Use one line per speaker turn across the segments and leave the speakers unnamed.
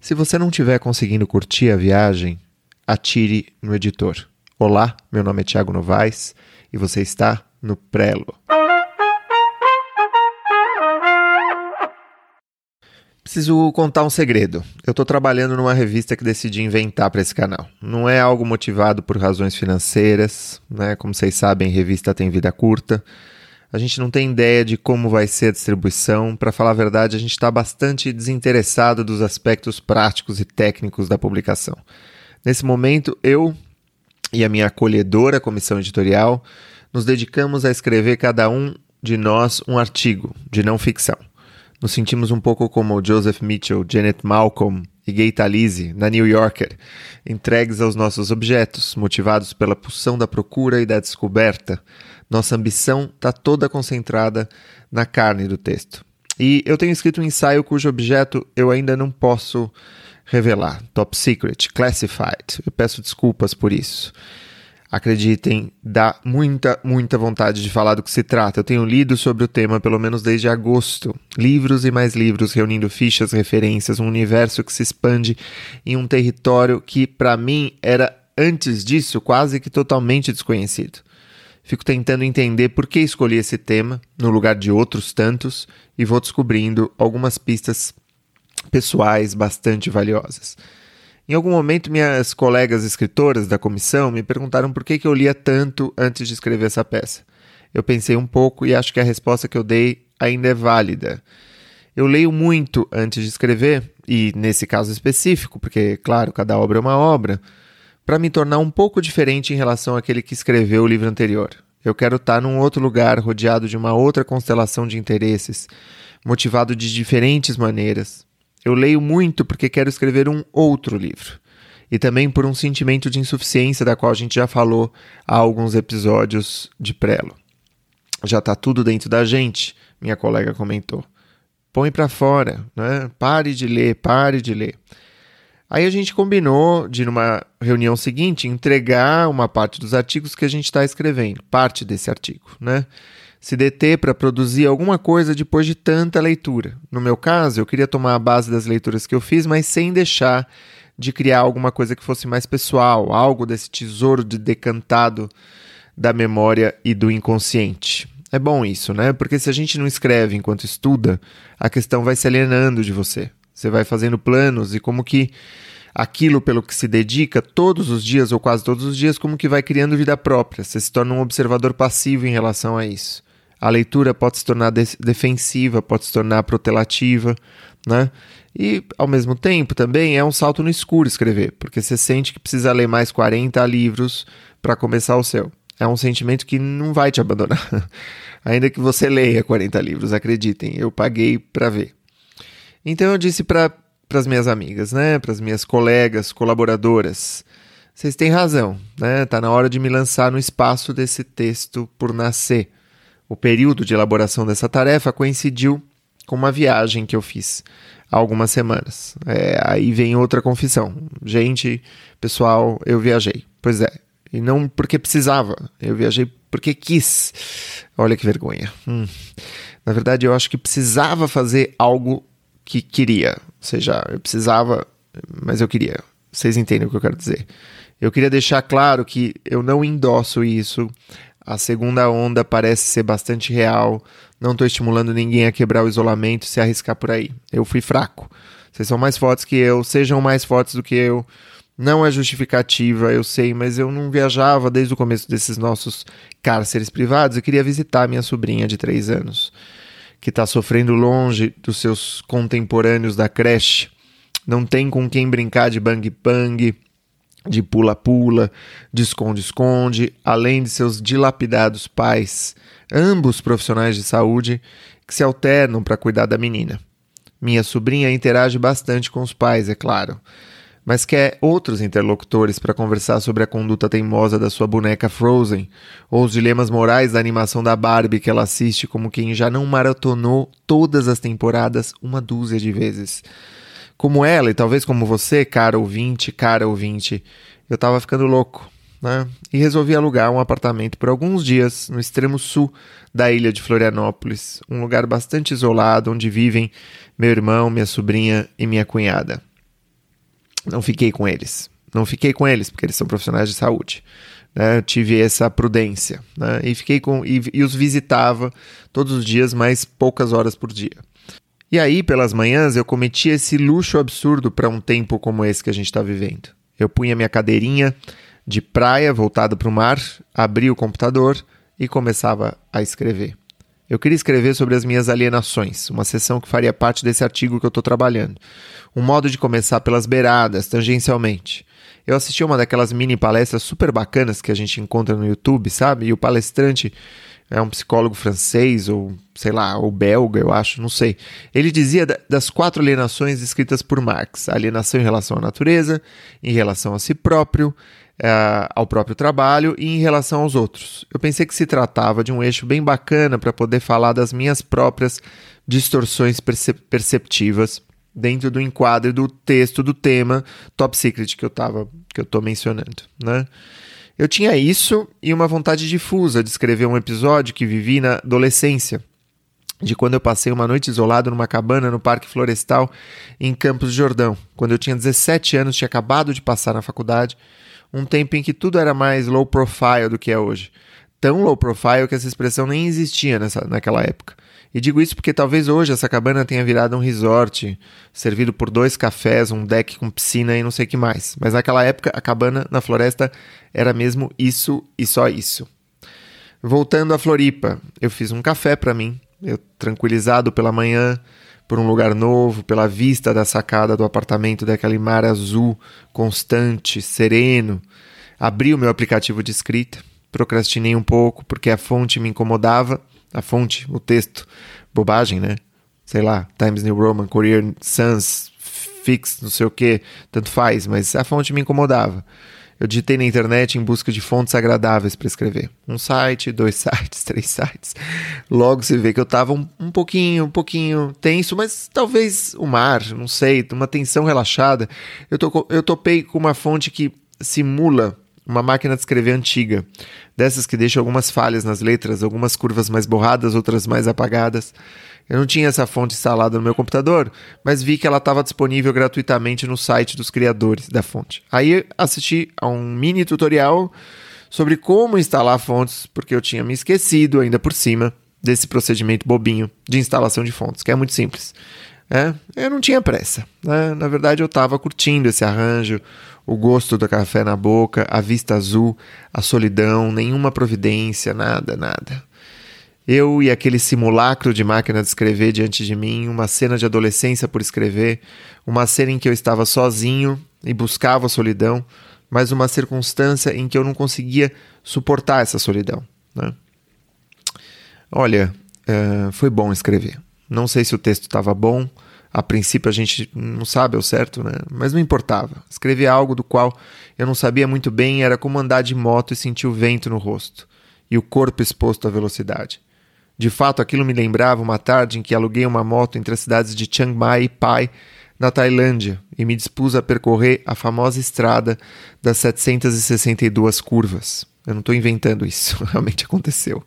Se você não estiver conseguindo curtir a viagem, atire no editor. Olá, meu nome é Thiago Novaes e você está no Prelo. Preciso contar um segredo. Eu estou trabalhando numa revista que decidi inventar para esse canal. Não é algo motivado por razões financeiras, né? Como vocês sabem, revista tem vida curta. A gente não tem ideia de como vai ser a distribuição. Para falar a verdade, a gente está bastante desinteressado dos aspectos práticos e técnicos da publicação. Nesse momento, eu e a minha acolhedora comissão editorial nos dedicamos a escrever cada um de nós um artigo de não ficção. Nos sentimos um pouco como Joseph Mitchell, Janet Malcolm e Gay Talese na New Yorker, entregues aos nossos objetos, motivados pela pulsão da procura e da descoberta. Nossa ambição está toda concentrada na carne do texto. E eu tenho escrito um ensaio cujo objeto eu ainda não posso revelar. Top secret, classified. Eu peço desculpas por isso acreditem, dá muita, muita vontade de falar do que se trata. Eu tenho lido sobre o tema pelo menos desde agosto. Livros e mais livros, reunindo fichas, referências, um universo que se expande em um território que, para mim, era antes disso quase que totalmente desconhecido. Fico tentando entender por que escolhi esse tema no lugar de outros tantos e vou descobrindo algumas pistas pessoais bastante valiosas. Em algum momento, minhas colegas escritoras da comissão me perguntaram por que, eu lia tanto antes de escrever essa peça. Eu pensei um pouco e acho que a resposta que eu dei ainda é válida. Eu leio muito antes de escrever, e nesse caso específico, porque, claro, cada obra é uma obra, para me tornar um pouco diferente em relação àquele que escreveu o livro anterior. Eu quero estar num outro lugar, rodeado de uma outra constelação de interesses, motivado de diferentes maneiras, eu leio muito porque quero escrever um outro livro. E também por um sentimento de insuficiência da qual a gente já falou há alguns episódios de Prelo. Já está tudo dentro da gente, minha colega comentou. Põe para fora, né? Pare de ler, pare de ler. Aí a gente combinou de, numa reunião seguinte, entregar uma parte dos artigos que a gente está escrevendo, parte desse artigo, né? se deter para produzir alguma coisa depois de tanta leitura. No meu caso, eu queria tomar a base das leituras que eu fiz, mas sem deixar de criar alguma coisa que fosse mais pessoal, algo desse tesouro de decantado da memória e do inconsciente. É bom isso, né? Porque se a gente não escreve enquanto estuda, a questão vai se alienando de você. Você vai fazendo planos e como que aquilo pelo que se dedica todos os dias ou quase todos os dias, como que vai criando vida própria. Você se torna um observador passivo em relação a isso a leitura pode se tornar defensiva, pode se tornar protelativa, né? E, ao mesmo tempo, também é um salto no escuro escrever, porque você sente que precisa ler mais 40 livros para começar o seu. É um sentimento que não vai te abandonar. Ainda que você leia 40 livros, acreditem, eu paguei para ver. Então eu disse para as minhas amigas, né, para as minhas colegas, colaboradoras, vocês têm razão, né? Tá na hora de me lançar no espaço desse texto por nascer. O período de elaboração dessa tarefa coincidiu com uma viagem que eu fiz há algumas semanas. É, aí vem outra confissão. Gente, pessoal, eu viajei. Pois é. E não porque precisava. Eu viajei porque quis. Olha que vergonha. Hum. Na verdade, eu acho que precisava fazer algo que queria. Ou seja, eu precisava, mas eu queria. Vocês entendem o que eu quero dizer. Eu queria deixar claro que eu não endosso isso a segunda onda parece ser bastante real. Não estou estimulando ninguém a quebrar o isolamento e se arriscar por aí. Eu fui fraco. Vocês são mais fortes que eu, sejam mais fortes do que eu. Não é justificativa, eu sei, mas eu não viajava desde o começo desses nossos cárceres privados e queria visitar minha sobrinha de três anos, que está sofrendo longe dos seus contemporâneos da creche. Não tem com quem brincar de bang-bang de pula-pula, de esconde-esconde, além de seus dilapidados pais, ambos profissionais de saúde, que se alternam para cuidar da menina. Minha sobrinha interage bastante com os pais, é claro, mas quer outros interlocutores para conversar sobre a conduta teimosa da sua boneca Frozen, ou os dilemas morais da animação da Barbie que ela assiste como quem já não maratonou todas as temporadas uma dúzia de vezes como ela e talvez como você, cara ouvinte, cara ouvinte, eu tava ficando louco, né? E resolvi alugar um apartamento por alguns dias no extremo sul da ilha de Florianópolis, um lugar bastante isolado onde vivem meu irmão, minha sobrinha e minha cunhada. Não fiquei com eles. Não fiquei com eles, porque eles são profissionais de saúde. Né? Tive essa prudência. Né? E fiquei com. E, e os visitava todos os dias, mas poucas horas por dia. E aí, pelas manhãs, eu cometia esse luxo absurdo para um tempo como esse que a gente está vivendo. Eu punha minha cadeirinha de praia voltada para o mar, abria o computador e começava a escrever. Eu queria escrever sobre as minhas alienações, uma sessão que faria parte desse artigo que eu estou trabalhando. Um modo de começar pelas beiradas, tangencialmente. Eu assisti uma daquelas mini palestras super bacanas que a gente encontra no YouTube, sabe? E o palestrante é um psicólogo francês ou, sei lá, ou belga, eu acho, não sei. Ele dizia das quatro alienações escritas por Marx: alienação em relação à natureza, em relação a si próprio, é, ao próprio trabalho e em relação aos outros. Eu pensei que se tratava de um eixo bem bacana para poder falar das minhas próprias distorções percep perceptivas dentro do enquadro do texto do tema Top Secret que eu tava que eu tô mencionando, né? Eu tinha isso e uma vontade difusa de escrever um episódio que vivi na adolescência, de quando eu passei uma noite isolado numa cabana no Parque Florestal em Campos de Jordão. Quando eu tinha 17 anos, tinha acabado de passar na faculdade um tempo em que tudo era mais low profile do que é hoje. Tão low profile que essa expressão nem existia nessa, naquela época. E digo isso porque talvez hoje essa cabana tenha virado um resort, servido por dois cafés, um deck com piscina e não sei o que mais. Mas naquela época a cabana na floresta era mesmo isso e só isso. Voltando a Floripa, eu fiz um café para mim, eu tranquilizado pela manhã, por um lugar novo, pela vista da sacada do apartamento daquele mar azul constante, sereno. Abri o meu aplicativo de escrita, procrastinei um pouco porque a fonte me incomodava. A fonte, o texto, bobagem, né? Sei lá, Times New Roman, Courier Suns, Fix, não sei o que, tanto faz, mas a fonte me incomodava. Eu digitei na internet em busca de fontes agradáveis para escrever. Um site, dois sites, três sites. Logo se vê que eu estava um, um pouquinho, um pouquinho tenso, mas talvez o mar, não sei, uma tensão relaxada. Eu, tô, eu topei com uma fonte que simula uma máquina de escrever antiga, dessas que deixam algumas falhas nas letras, algumas curvas mais borradas, outras mais apagadas. Eu não tinha essa fonte instalada no meu computador, mas vi que ela estava disponível gratuitamente no site dos criadores da fonte. Aí assisti a um mini tutorial sobre como instalar fontes, porque eu tinha me esquecido ainda por cima desse procedimento bobinho de instalação de fontes, que é muito simples. É, eu não tinha pressa. Né? Na verdade, eu estava curtindo esse arranjo, o gosto do café na boca, a vista azul, a solidão, nenhuma providência, nada, nada. Eu e aquele simulacro de máquina de escrever diante de mim, uma cena de adolescência por escrever, uma cena em que eu estava sozinho e buscava a solidão, mas uma circunstância em que eu não conseguia suportar essa solidão. Né? Olha, uh, foi bom escrever. Não sei se o texto estava bom, a princípio a gente não sabe ao certo, né? Mas não importava. Escrever algo do qual eu não sabia muito bem era como andar de moto e sentir o vento no rosto e o corpo exposto à velocidade. De fato, aquilo me lembrava uma tarde em que aluguei uma moto entre as cidades de Chiang Mai e Pai, na Tailândia, e me dispus a percorrer a famosa estrada das 762 curvas. Eu não estou inventando isso, realmente aconteceu.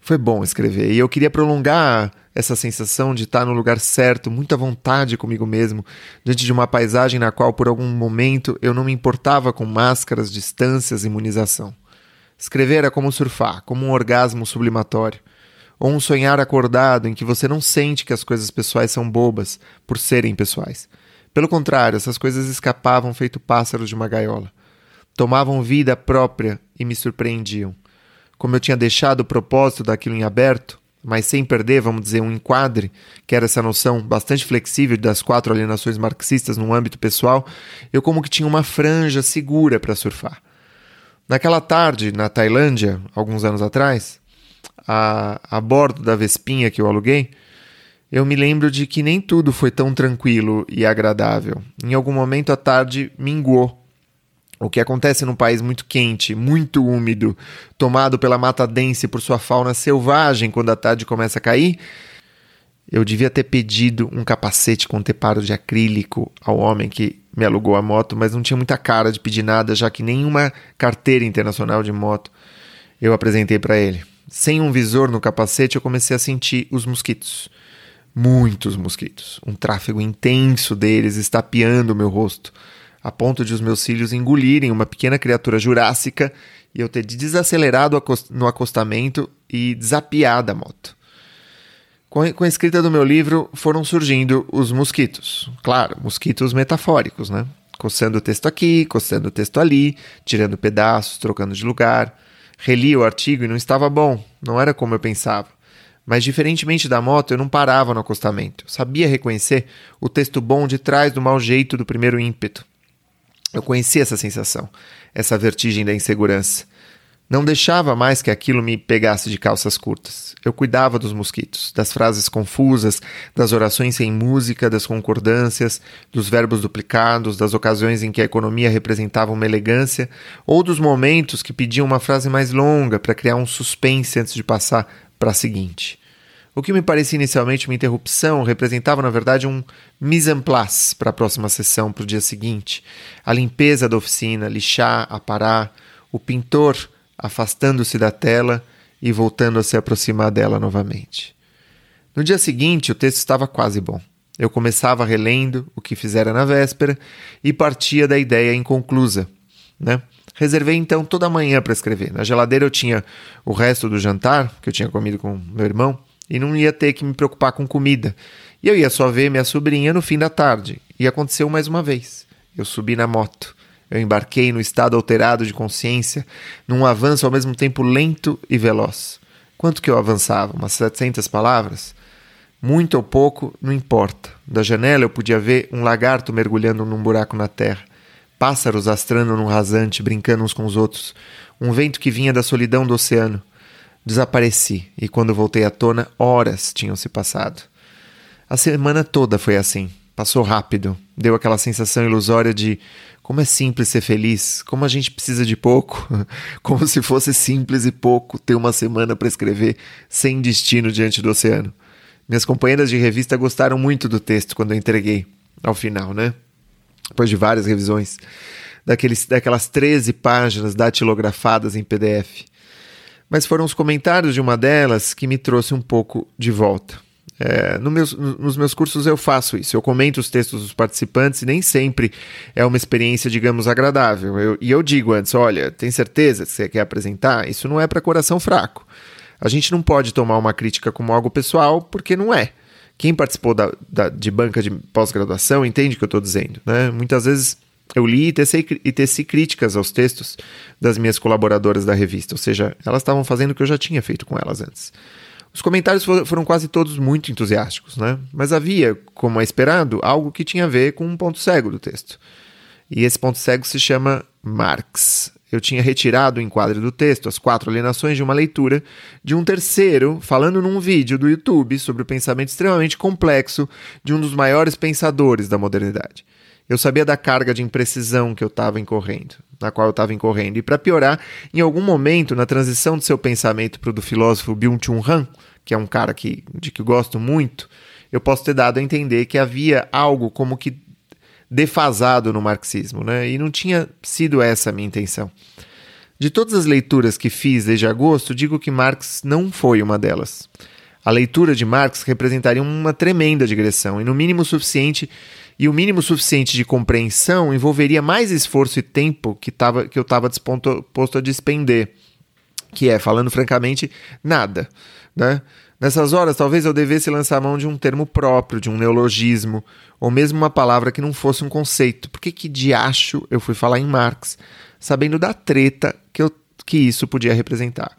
Foi bom escrever, e eu queria prolongar essa sensação de estar no lugar certo, muita vontade comigo mesmo, diante de uma paisagem na qual por algum momento eu não me importava com máscaras, distâncias imunização. Escrever era como surfar, como um orgasmo sublimatório ou um sonhar acordado em que você não sente que as coisas pessoais são bobas por serem pessoais. Pelo contrário, essas coisas escapavam feito pássaros de uma gaiola. Tomavam vida própria e me surpreendiam. Como eu tinha deixado o propósito daquilo em aberto, mas sem perder, vamos dizer, um enquadre, que era essa noção bastante flexível das quatro alienações marxistas no âmbito pessoal, eu como que tinha uma franja segura para surfar. Naquela tarde, na Tailândia, alguns anos atrás, a, a bordo da Vespinha que eu aluguei, eu me lembro de que nem tudo foi tão tranquilo e agradável. Em algum momento a tarde minguou. O que acontece num país muito quente, muito úmido, tomado pela mata dense por sua fauna selvagem quando a tarde começa a cair, eu devia ter pedido um capacete com teparo de acrílico ao homem que me alugou a moto, mas não tinha muita cara de pedir nada, já que nenhuma carteira internacional de moto eu apresentei para ele. Sem um visor no capacete, eu comecei a sentir os mosquitos. Muitos mosquitos. Um tráfego intenso deles estapeando o meu rosto. a ponto de os meus cílios engolirem uma pequena criatura jurássica e eu ter desacelerado no acostamento e desapiado a moto. Com a escrita do meu livro foram surgindo os mosquitos. Claro, mosquitos metafóricos, né? Coçando o texto aqui, coçando o texto ali, tirando pedaços, trocando de lugar. Reli o artigo e não estava bom, não era como eu pensava. Mas, diferentemente da moto, eu não parava no acostamento. Eu sabia reconhecer o texto bom de trás do mau jeito do primeiro ímpeto. Eu conhecia essa sensação, essa vertigem da insegurança. Não deixava mais que aquilo me pegasse de calças curtas. Eu cuidava dos mosquitos, das frases confusas, das orações sem música, das concordâncias, dos verbos duplicados, das ocasiões em que a economia representava uma elegância, ou dos momentos que pediam uma frase mais longa para criar um suspense antes de passar para a seguinte. O que me parecia inicialmente uma interrupção representava, na verdade, um mise en place para a próxima sessão, para o dia seguinte. A limpeza da oficina, lixar, aparar, o pintor afastando-se da tela e voltando a se aproximar dela novamente. No dia seguinte, o texto estava quase bom. Eu começava relendo o que fizera na véspera e partia da ideia inconclusa. Né? Reservei então toda a manhã para escrever. Na geladeira eu tinha o resto do jantar, que eu tinha comido com meu irmão, e não ia ter que me preocupar com comida. E eu ia só ver minha sobrinha no fim da tarde. E aconteceu mais uma vez. Eu subi na moto. Eu embarquei no estado alterado de consciência, num avanço ao mesmo tempo lento e veloz. Quanto que eu avançava? Umas 700 palavras? Muito ou pouco, não importa. Da janela eu podia ver um lagarto mergulhando num buraco na terra, pássaros astrando num rasante, brincando uns com os outros, um vento que vinha da solidão do oceano. Desapareci, e quando voltei à tona, horas tinham se passado. A semana toda foi assim. Passou rápido. Deu aquela sensação ilusória de como é simples ser feliz, como a gente precisa de pouco, como se fosse simples e pouco ter uma semana para escrever sem destino diante do oceano. Minhas companheiras de revista gostaram muito do texto quando eu entreguei, ao final, né? Depois de várias revisões, daqueles, daquelas 13 páginas datilografadas em PDF. Mas foram os comentários de uma delas que me trouxe um pouco de volta. É, no meus, nos meus cursos eu faço isso, eu comento os textos dos participantes e nem sempre é uma experiência, digamos, agradável. Eu, e eu digo antes: olha, tem certeza que você quer apresentar? Isso não é para coração fraco. A gente não pode tomar uma crítica como algo pessoal, porque não é. Quem participou da, da de banca de pós-graduação entende o que eu estou dizendo. Né? Muitas vezes eu li e teci, e teci críticas aos textos das minhas colaboradoras da revista, ou seja, elas estavam fazendo o que eu já tinha feito com elas antes. Os comentários foram quase todos muito entusiásticos, né? Mas havia, como é esperado, algo que tinha a ver com um ponto cego do texto. E esse ponto cego se chama Marx. Eu tinha retirado o enquadre do texto, as quatro alienações de uma leitura de um terceiro falando num vídeo do YouTube sobre o pensamento extremamente complexo de um dos maiores pensadores da modernidade. Eu sabia da carga de imprecisão que eu estava incorrendo, na qual eu estava incorrendo. E para piorar, em algum momento, na transição do seu pensamento para o do filósofo Byung-Chun Han, que é um cara que, de que eu gosto muito, eu posso ter dado a entender que havia algo como que defasado no marxismo, né? E não tinha sido essa a minha intenção. De todas as leituras que fiz desde agosto, digo que Marx não foi uma delas. A leitura de Marx representaria uma tremenda digressão e no mínimo suficiente e o mínimo suficiente de compreensão envolveria mais esforço e tempo que, tava, que eu estava disposto a despender, que é, falando francamente, nada. Né? Nessas horas, talvez eu devesse lançar mão de um termo próprio, de um neologismo, ou mesmo uma palavra que não fosse um conceito. Por que, que diacho eu fui falar em Marx, sabendo da treta que, eu, que isso podia representar?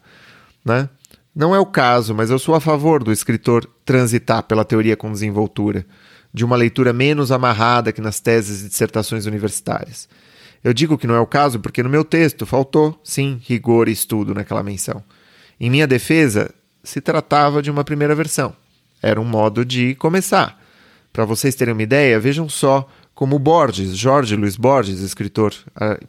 Né? Não é o caso, mas eu sou a favor do escritor transitar pela teoria com desenvoltura de uma leitura menos amarrada que nas teses e dissertações universitárias. Eu digo que não é o caso porque no meu texto faltou, sim, rigor e estudo naquela menção. Em minha defesa, se tratava de uma primeira versão. Era um modo de começar. Para vocês terem uma ideia, vejam só como Borges, Jorge Luiz Borges, escritor,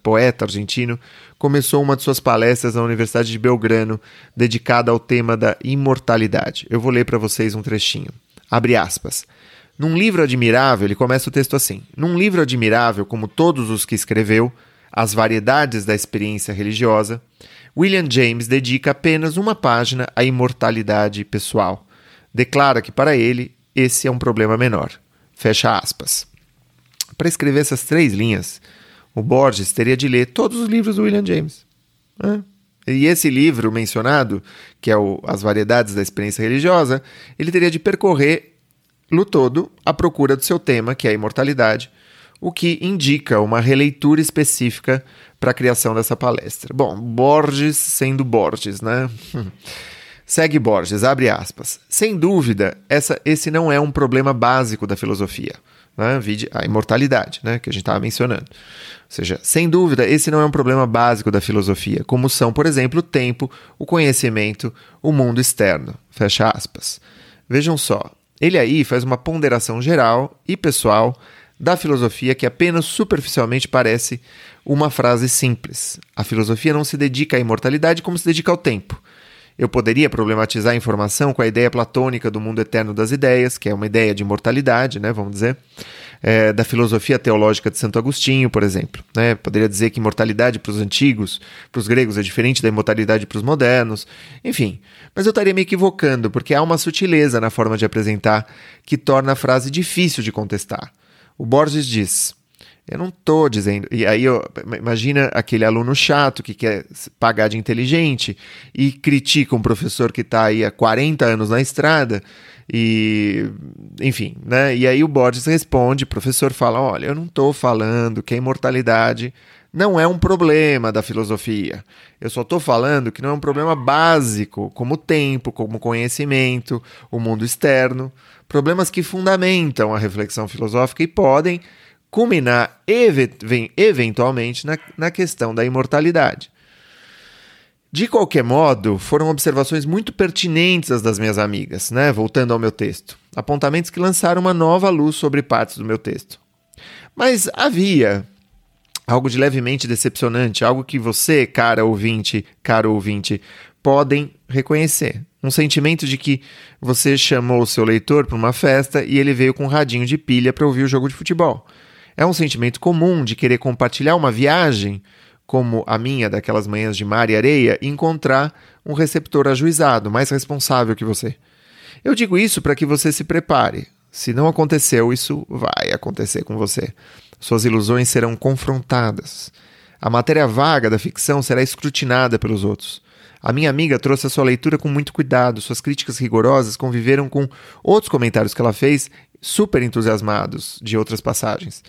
poeta argentino, começou uma de suas palestras na Universidade de Belgrano, dedicada ao tema da imortalidade. Eu vou ler para vocês um trechinho. Abre aspas. Num livro admirável, ele começa o texto assim: Num livro admirável, como todos os que escreveu, As Variedades da Experiência Religiosa, William James dedica apenas uma página à imortalidade pessoal. Declara que para ele esse é um problema menor. Fecha aspas. Para escrever essas três linhas, O Borges teria de ler todos os livros do William James. Né? E esse livro mencionado, que é o As Variedades da Experiência Religiosa, ele teria de percorrer-lo todo à procura do seu tema, que é a imortalidade, o que indica uma releitura específica para a criação dessa palestra. Bom, Borges sendo Borges, né? Segue Borges, abre aspas. Sem dúvida, essa, esse não é um problema básico da filosofia. Né? Vide a imortalidade, né? que a gente estava mencionando. Ou seja, sem dúvida, esse não é um problema básico da filosofia, como são, por exemplo, o tempo, o conhecimento, o mundo externo. Fecha aspas. Vejam só, ele aí faz uma ponderação geral e pessoal da filosofia que apenas superficialmente parece uma frase simples. A filosofia não se dedica à imortalidade como se dedica ao tempo. Eu poderia problematizar a informação com a ideia platônica do mundo eterno das ideias, que é uma ideia de imortalidade, né, vamos dizer, é, da filosofia teológica de Santo Agostinho, por exemplo. Né? Poderia dizer que imortalidade para os antigos, para os gregos, é diferente da imortalidade para os modernos, enfim. Mas eu estaria me equivocando, porque há uma sutileza na forma de apresentar que torna a frase difícil de contestar. O Borges diz: eu não estou dizendo. E aí, imagina aquele aluno chato que quer pagar de inteligente e critica um professor que está aí há 40 anos na estrada. E, enfim, né? E aí o Borges responde, o professor fala: olha, eu não estou falando que a imortalidade não é um problema da filosofia. Eu só estou falando que não é um problema básico, como o tempo, como o conhecimento, o mundo externo. Problemas que fundamentam a reflexão filosófica e podem culminar eventualmente na, na questão da imortalidade. De qualquer modo, foram observações muito pertinentes as das minhas amigas, né? Voltando ao meu texto. Apontamentos que lançaram uma nova luz sobre partes do meu texto. Mas havia algo de levemente decepcionante, algo que você, cara ouvinte, caro ouvinte, podem reconhecer. Um sentimento de que você chamou o seu leitor para uma festa e ele veio com um radinho de pilha para ouvir o jogo de futebol. É um sentimento comum de querer compartilhar uma viagem, como a minha daquelas manhãs de mar e areia, e encontrar um receptor ajuizado, mais responsável que você. Eu digo isso para que você se prepare. Se não aconteceu, isso vai acontecer com você. Suas ilusões serão confrontadas. A matéria vaga da ficção será escrutinada pelos outros. A minha amiga trouxe a sua leitura com muito cuidado, suas críticas rigorosas conviveram com outros comentários que ela fez, super entusiasmados de outras passagens.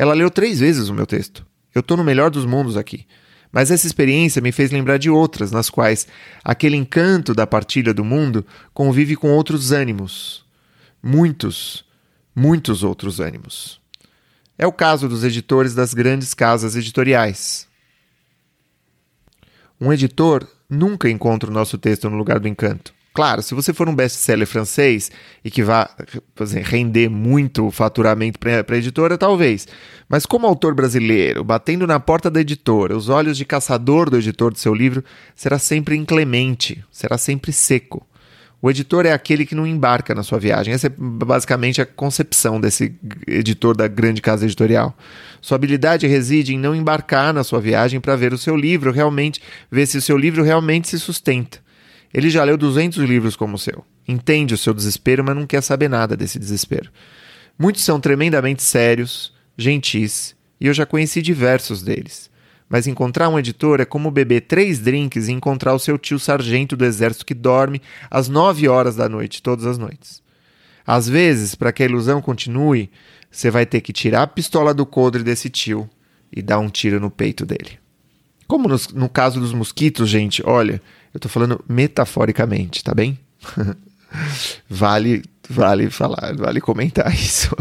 Ela leu três vezes o meu texto. Eu estou no melhor dos mundos aqui. Mas essa experiência me fez lembrar de outras, nas quais aquele encanto da partilha do mundo convive com outros ânimos. Muitos, muitos outros ânimos. É o caso dos editores das grandes casas editoriais. Um editor nunca encontra o nosso texto no lugar do encanto. Claro, se você for um best-seller francês e que vá render muito faturamento para a editora, talvez. Mas como autor brasileiro, batendo na porta da editora, os olhos de caçador do editor do seu livro, será sempre inclemente, será sempre seco. O editor é aquele que não embarca na sua viagem. Essa é basicamente a concepção desse editor da grande casa editorial. Sua habilidade reside em não embarcar na sua viagem para ver o seu livro realmente, ver se o seu livro realmente se sustenta. Ele já leu 200 livros como o seu. Entende o seu desespero, mas não quer saber nada desse desespero. Muitos são tremendamente sérios, gentis, e eu já conheci diversos deles. Mas encontrar um editor é como beber três drinks e encontrar o seu tio sargento do exército que dorme às nove horas da noite, todas as noites. Às vezes, para que a ilusão continue, você vai ter que tirar a pistola do coldre desse tio e dar um tiro no peito dele. Como no caso dos mosquitos, gente, olha, eu estou falando metaforicamente, tá bem? vale, vale falar, vale comentar isso.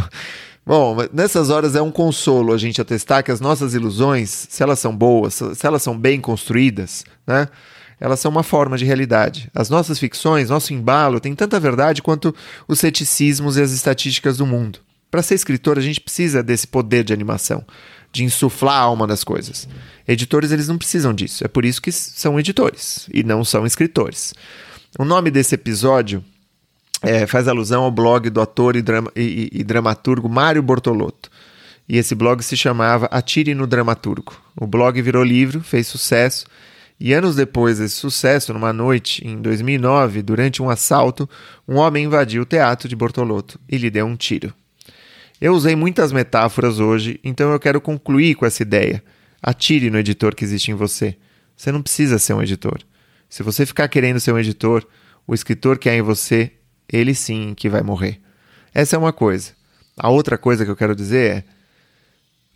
Bom, nessas horas é um consolo a gente atestar que as nossas ilusões, se elas são boas, se elas são bem construídas, né? Elas são uma forma de realidade. As nossas ficções, nosso embalo, tem tanta verdade quanto os ceticismos e as estatísticas do mundo. Para ser escritor, a gente precisa desse poder de animação de insuflar a alma das coisas. Editores, eles não precisam disso. É por isso que são editores e não são escritores. O nome desse episódio é, faz alusão ao blog do ator e, drama, e, e, dramaturgo Mário Bortolotto. E esse blog se chamava Atire no Dramaturgo. O blog virou livro, fez sucesso. E anos depois desse sucesso, numa noite, em 2009, durante um assalto, um homem invadiu o teatro de Bortolotto e lhe deu um tiro. Eu usei muitas metáforas hoje, então eu quero concluir com essa ideia. Atire no editor que existe em você. Você não precisa ser um editor. Se você ficar querendo ser um editor, o escritor que há em você, ele sim que vai morrer. Essa é uma coisa. A outra coisa que eu quero dizer é: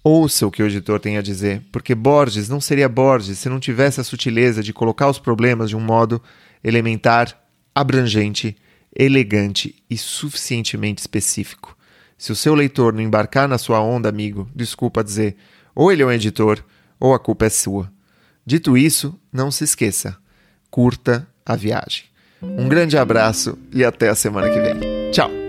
ouça o que o editor tem a dizer, porque Borges não seria Borges se não tivesse a sutileza de colocar os problemas de um modo elementar, abrangente, elegante e suficientemente específico. Se o seu leitor não embarcar na sua onda, amigo, desculpa dizer, ou ele é um editor, ou a culpa é sua. Dito isso, não se esqueça: curta a viagem. Um grande abraço e até a semana que vem. Tchau!